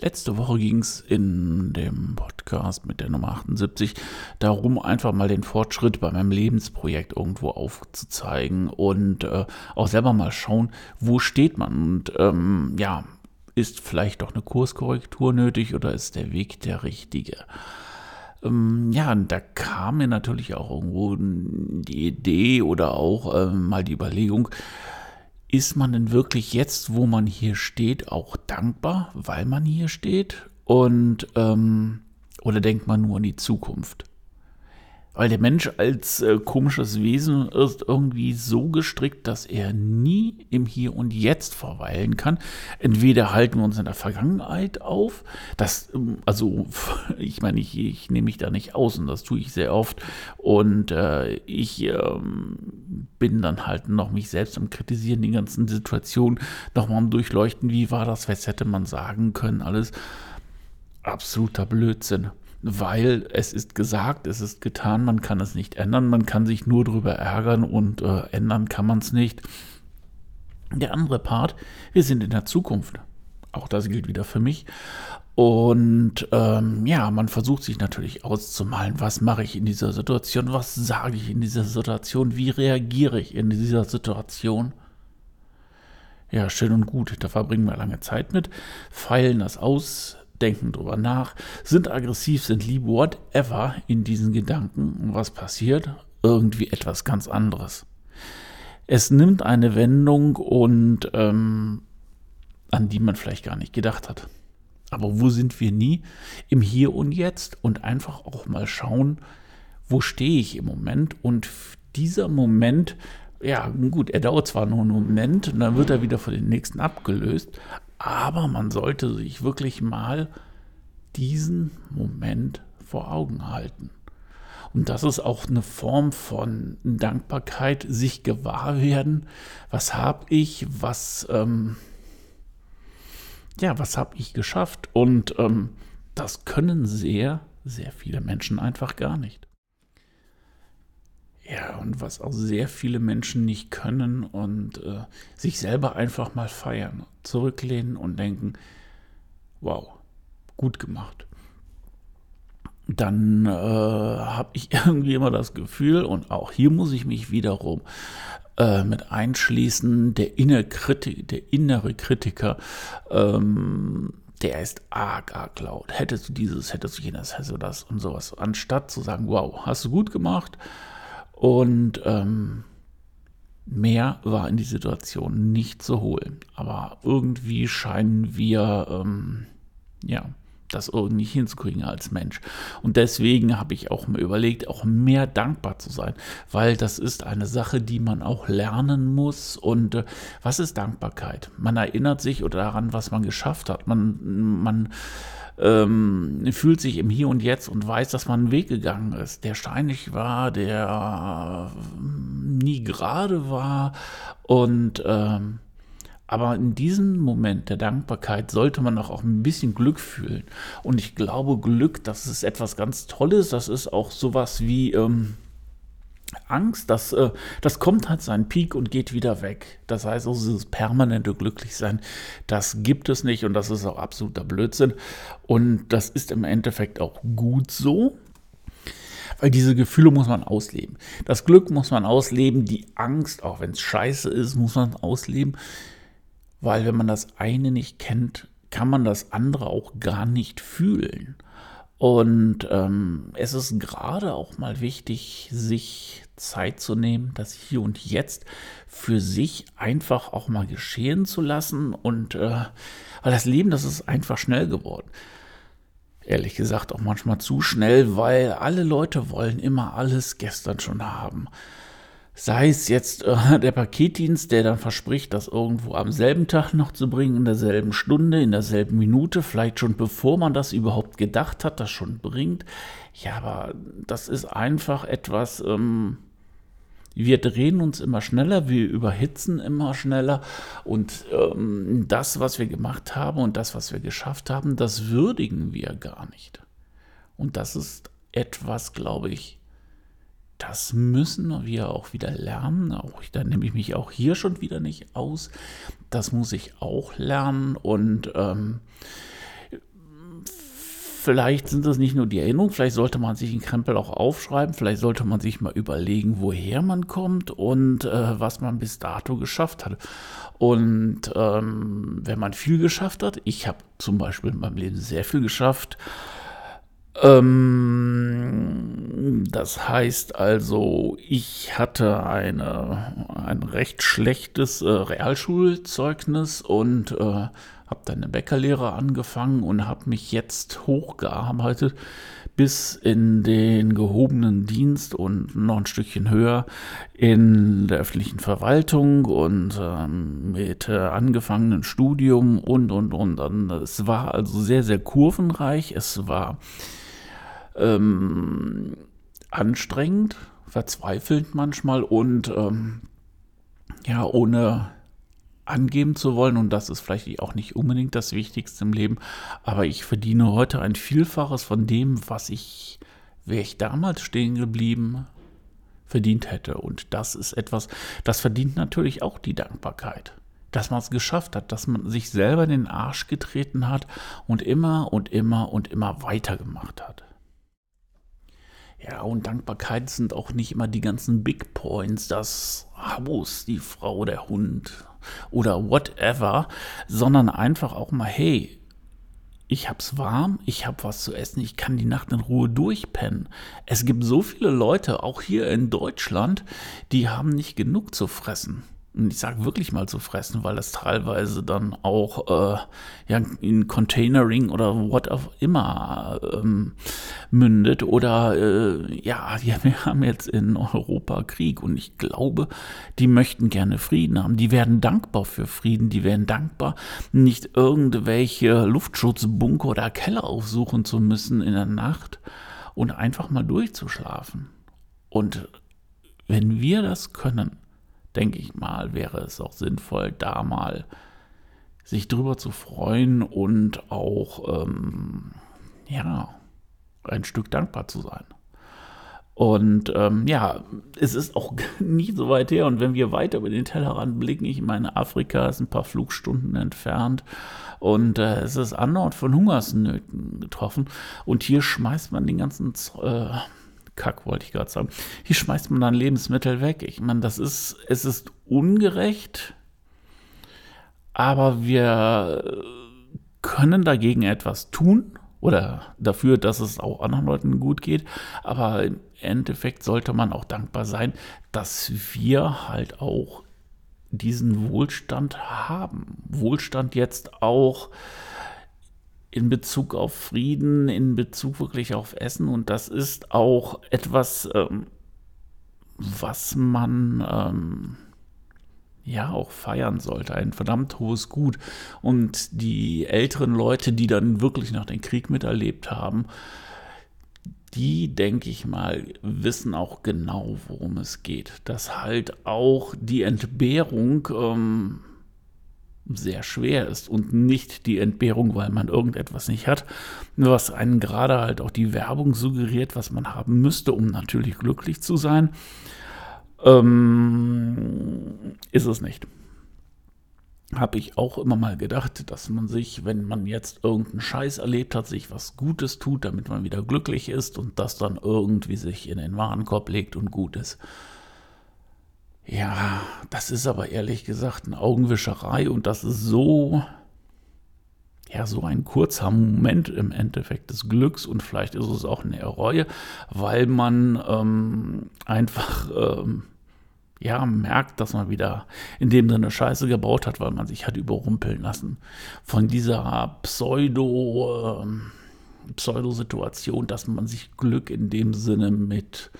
Letzte Woche ging es in dem Podcast mit der Nummer 78 darum, einfach mal den Fortschritt bei meinem Lebensprojekt irgendwo aufzuzeigen und äh, auch selber mal schauen, wo steht man und ähm, ja, ist vielleicht doch eine Kurskorrektur nötig oder ist der Weg der richtige? Ähm, ja, da kam mir natürlich auch irgendwo die Idee oder auch äh, mal die Überlegung, ist man denn wirklich jetzt, wo man hier steht, auch dankbar, weil man hier steht? Und ähm, oder denkt man nur an die Zukunft? Weil der Mensch als äh, komisches Wesen ist irgendwie so gestrickt, dass er nie im Hier und Jetzt verweilen kann. Entweder halten wir uns in der Vergangenheit auf, das, ähm, also ich meine, ich, ich nehme mich da nicht aus und das tue ich sehr oft. Und äh, ich ähm, bin dann halt noch mich selbst am Kritisieren, die ganzen Situationen nochmal am Durchleuchten, wie war das, was hätte man sagen können, alles absoluter Blödsinn weil es ist gesagt, es ist getan, man kann es nicht ändern, man kann sich nur darüber ärgern und äh, ändern kann man es nicht. Der andere Part, wir sind in der Zukunft. Auch das gilt wieder für mich. Und ähm, ja, man versucht sich natürlich auszumalen, was mache ich in dieser Situation, was sage ich in dieser Situation, wie reagiere ich in dieser Situation. Ja, schön und gut, da verbringen wir lange Zeit mit, feilen das aus, denken drüber nach, sind aggressiv, sind lieb, whatever in diesen Gedanken. Und was passiert? Irgendwie etwas ganz anderes. Es nimmt eine Wendung und ähm, an die man vielleicht gar nicht gedacht hat. Aber wo sind wir nie? Im Hier und Jetzt und einfach auch mal schauen, wo stehe ich im Moment und dieser Moment, ja gut, er dauert zwar nur einen Moment und dann wird er wieder von den nächsten abgelöst, aber man sollte sich wirklich mal diesen Moment vor Augen halten. Und das ist auch eine Form von Dankbarkeit, sich gewahr werden, was habe ich, was, ähm, ja, was habe ich geschafft. Und ähm, das können sehr, sehr viele Menschen einfach gar nicht. Ja, und was auch sehr viele Menschen nicht können und äh, sich selber einfach mal feiern, zurücklehnen und denken, wow, gut gemacht. Dann äh, habe ich irgendwie immer das Gefühl, und auch hier muss ich mich wiederum äh, mit einschließen, der, innere, Kriti der innere Kritiker, ähm, der ist arg, arg laut. Hättest du dieses, hättest du jenes, hättest du das und sowas. Anstatt zu sagen, wow, hast du gut gemacht, und ähm, mehr war in die Situation nicht zu holen. Aber irgendwie scheinen wir, ähm, ja, das irgendwie hinzukriegen als Mensch. Und deswegen habe ich auch mir überlegt, auch mehr dankbar zu sein, weil das ist eine Sache, die man auch lernen muss. Und äh, was ist Dankbarkeit? Man erinnert sich daran, was man geschafft hat. Man, man ähm, fühlt sich im Hier und Jetzt und weiß, dass man einen Weg gegangen ist, der steinig war, der äh, nie gerade war und ähm, aber in diesem Moment der Dankbarkeit sollte man auch, auch ein bisschen Glück fühlen. Und ich glaube, Glück, das ist etwas ganz Tolles. Das ist auch sowas wie ähm, Angst, das, äh, das kommt halt seinen Peak und geht wieder weg. Das heißt also, dieses permanente Glücklichsein, das gibt es nicht und das ist auch absoluter Blödsinn. Und das ist im Endeffekt auch gut so, weil diese Gefühle muss man ausleben. Das Glück muss man ausleben, die Angst, auch wenn es scheiße ist, muss man ausleben, weil wenn man das eine nicht kennt, kann man das andere auch gar nicht fühlen. Und ähm, es ist gerade auch mal wichtig, sich Zeit zu nehmen, das hier und jetzt für sich einfach auch mal geschehen zu lassen. Und äh, weil das Leben, das ist einfach schnell geworden. Ehrlich gesagt auch manchmal zu schnell, weil alle Leute wollen immer alles gestern schon haben. Sei es jetzt äh, der Paketdienst, der dann verspricht, das irgendwo am selben Tag noch zu bringen, in derselben Stunde, in derselben Minute, vielleicht schon bevor man das überhaupt gedacht hat, das schon bringt. Ja, aber das ist einfach etwas, ähm, Wir drehen uns immer schneller, wir überhitzen immer schneller und ähm, das, was wir gemacht haben und das, was wir geschafft haben, das würdigen wir gar nicht. Und das ist etwas, glaube ich, das müssen wir auch wieder lernen. Auch, da nehme ich mich auch hier schon wieder nicht aus. Das muss ich auch lernen. Und ähm, vielleicht sind das nicht nur die Erinnerungen, vielleicht sollte man sich einen Krempel auch aufschreiben, vielleicht sollte man sich mal überlegen, woher man kommt und äh, was man bis dato geschafft hat. Und ähm, wenn man viel geschafft hat, ich habe zum Beispiel in meinem Leben sehr viel geschafft, ähm, das heißt also, ich hatte eine, ein recht schlechtes äh, Realschulzeugnis und äh, habe dann eine Bäckerlehre angefangen und habe mich jetzt hochgearbeitet bis in den gehobenen Dienst und noch ein Stückchen höher in der öffentlichen Verwaltung und ähm, mit äh, angefangenen Studium und und und. und. Es war also sehr, sehr kurvenreich. Es war ähm, anstrengend, verzweifelnd manchmal und ähm, ja, ohne angeben zu wollen, und das ist vielleicht auch nicht unbedingt das Wichtigste im Leben, aber ich verdiene heute ein Vielfaches von dem, was ich, wäre ich damals stehen geblieben, verdient hätte. Und das ist etwas, das verdient natürlich auch die Dankbarkeit. Dass man es geschafft hat, dass man sich selber in den Arsch getreten hat und immer und immer und immer weitergemacht hat. Ja, und Dankbarkeit sind auch nicht immer die ganzen Big Points, das Haus, die Frau, der Hund oder whatever, sondern einfach auch mal, hey, ich hab's warm, ich hab was zu essen, ich kann die Nacht in Ruhe durchpennen. Es gibt so viele Leute, auch hier in Deutschland, die haben nicht genug zu fressen ich sage wirklich mal zu fressen, weil das teilweise dann auch äh, ja, in Containering oder what auch immer ähm, mündet. Oder äh, ja, wir haben jetzt in Europa Krieg und ich glaube, die möchten gerne Frieden haben. Die werden dankbar für Frieden, die werden dankbar, nicht irgendwelche Luftschutzbunker oder Keller aufsuchen zu müssen in der Nacht und einfach mal durchzuschlafen. Und wenn wir das können, denke ich mal, wäre es auch sinnvoll, da mal sich drüber zu freuen und auch, ähm, ja, ein Stück dankbar zu sein. Und ähm, ja, es ist auch nie so weit her. Und wenn wir weiter über den Tellerrand blicken, ich meine, Afrika ist ein paar Flugstunden entfernt und äh, es ist andauernd von Hungersnöten getroffen. Und hier schmeißt man den ganzen äh, Kack, wollte ich gerade sagen. Hier schmeißt man dann Lebensmittel weg. Ich meine, das ist, es ist ungerecht, aber wir können dagegen etwas tun oder dafür, dass es auch anderen Leuten gut geht. Aber im Endeffekt sollte man auch dankbar sein, dass wir halt auch diesen Wohlstand haben. Wohlstand jetzt auch in Bezug auf Frieden, in Bezug wirklich auf Essen. Und das ist auch etwas, ähm, was man ähm, ja auch feiern sollte. Ein verdammt hohes Gut. Und die älteren Leute, die dann wirklich noch den Krieg miterlebt haben, die, denke ich mal, wissen auch genau, worum es geht. Dass halt auch die Entbehrung ähm, sehr schwer ist und nicht die Entbehrung, weil man irgendetwas nicht hat, was einen gerade halt auch die Werbung suggeriert, was man haben müsste, um natürlich glücklich zu sein, ähm, ist es nicht. Habe ich auch immer mal gedacht, dass man sich, wenn man jetzt irgendeinen Scheiß erlebt hat, sich was Gutes tut, damit man wieder glücklich ist und das dann irgendwie sich in den Warenkorb legt und gut ist. Ja, das ist aber ehrlich gesagt eine Augenwischerei und das ist so, ja, so ein kurzer Moment im Endeffekt des Glücks und vielleicht ist es auch eine Reue, weil man ähm, einfach, ähm, ja, merkt, dass man wieder in dem Sinne Scheiße gebaut hat, weil man sich hat überrumpeln lassen von dieser Pseudo, ähm, Pseudo-Situation, dass man sich Glück in dem Sinne mit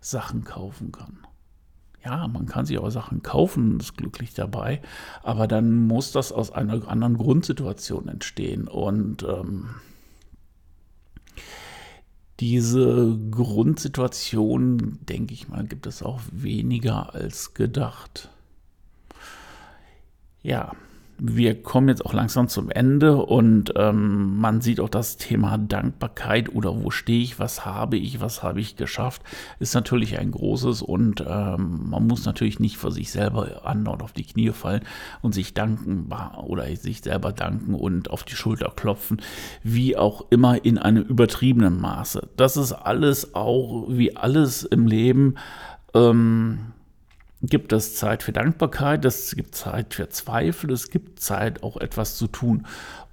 Sachen kaufen kann ja, man kann sich auch Sachen kaufen und ist glücklich dabei, aber dann muss das aus einer anderen Grundsituation entstehen. Und ähm, diese Grundsituation, denke ich mal, gibt es auch weniger als gedacht. Ja, wir kommen jetzt auch langsam zum Ende und ähm, man sieht auch das Thema Dankbarkeit oder wo stehe ich, was habe ich, was habe ich geschafft, ist natürlich ein großes und ähm, man muss natürlich nicht für sich selber andauernd auf die Knie fallen und sich danken oder sich selber danken und auf die Schulter klopfen, wie auch immer in einem übertriebenen Maße. Das ist alles auch wie alles im Leben. Ähm, gibt es Zeit für Dankbarkeit, es gibt Zeit für Zweifel, es gibt Zeit auch etwas zu tun.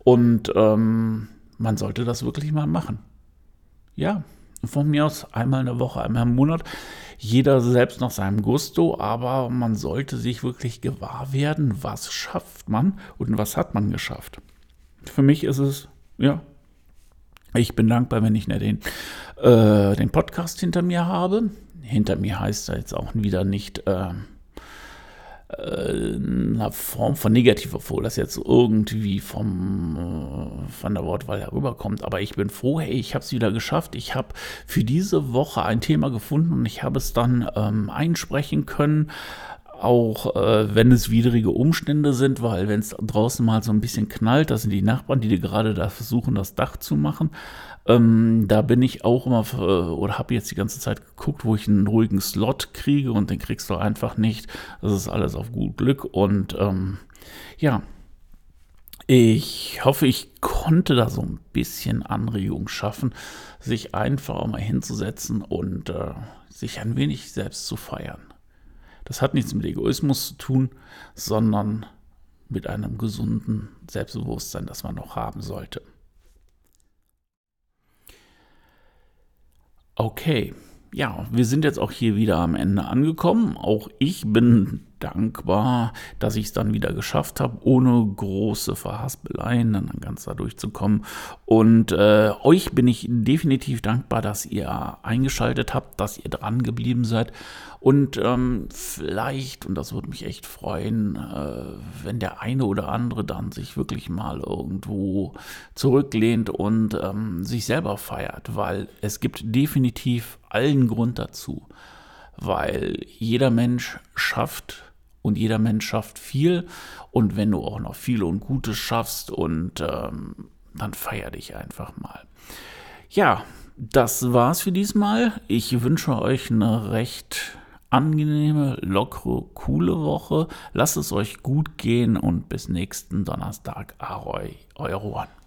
Und ähm, man sollte das wirklich mal machen. Ja, von mir aus einmal in der Woche, einmal im Monat. Jeder selbst nach seinem Gusto, aber man sollte sich wirklich gewahr werden, was schafft man und was hat man geschafft. Für mich ist es, ja, ich bin dankbar, wenn ich den, äh, den Podcast hinter mir habe hinter mir heißt da jetzt auch wieder nicht äh, äh, eine Form von negativer Fohl, das jetzt irgendwie vom, äh, von der Wortwahl herüberkommt. Aber ich bin froh, hey, ich habe es wieder geschafft. Ich habe für diese Woche ein Thema gefunden und ich habe es dann ähm, einsprechen können auch äh, wenn es widrige Umstände sind, weil wenn es draußen mal so ein bisschen knallt, das sind die Nachbarn, die dir gerade da versuchen, das Dach zu machen. Ähm, da bin ich auch immer äh, oder habe jetzt die ganze Zeit geguckt, wo ich einen ruhigen Slot kriege und den kriegst du einfach nicht. Das ist alles auf gut Glück und ähm, ja. Ich hoffe, ich konnte da so ein bisschen Anregung schaffen, sich einfach mal hinzusetzen und äh, sich ein wenig selbst zu feiern. Das hat nichts mit Egoismus zu tun, sondern mit einem gesunden Selbstbewusstsein, das man noch haben sollte. Okay, ja, wir sind jetzt auch hier wieder am Ende angekommen. Auch ich bin dankbar, dass ich es dann wieder geschafft habe, ohne große Verhaspeleien dann ganz da durchzukommen. Und äh, euch bin ich definitiv dankbar, dass ihr eingeschaltet habt, dass ihr dran geblieben seid. Und ähm, vielleicht, und das würde mich echt freuen, äh, wenn der eine oder andere dann sich wirklich mal irgendwo zurücklehnt und ähm, sich selber feiert, weil es gibt definitiv allen Grund dazu. Weil jeder Mensch schafft und jeder Mensch schafft viel. Und wenn du auch noch viel und Gutes schaffst und ähm, dann feier dich einfach mal. Ja, das war's für diesmal. Ich wünsche euch eine recht angenehme, lockere, coole Woche. Lasst es euch gut gehen und bis nächsten Donnerstag. Ahoi, euer Juan.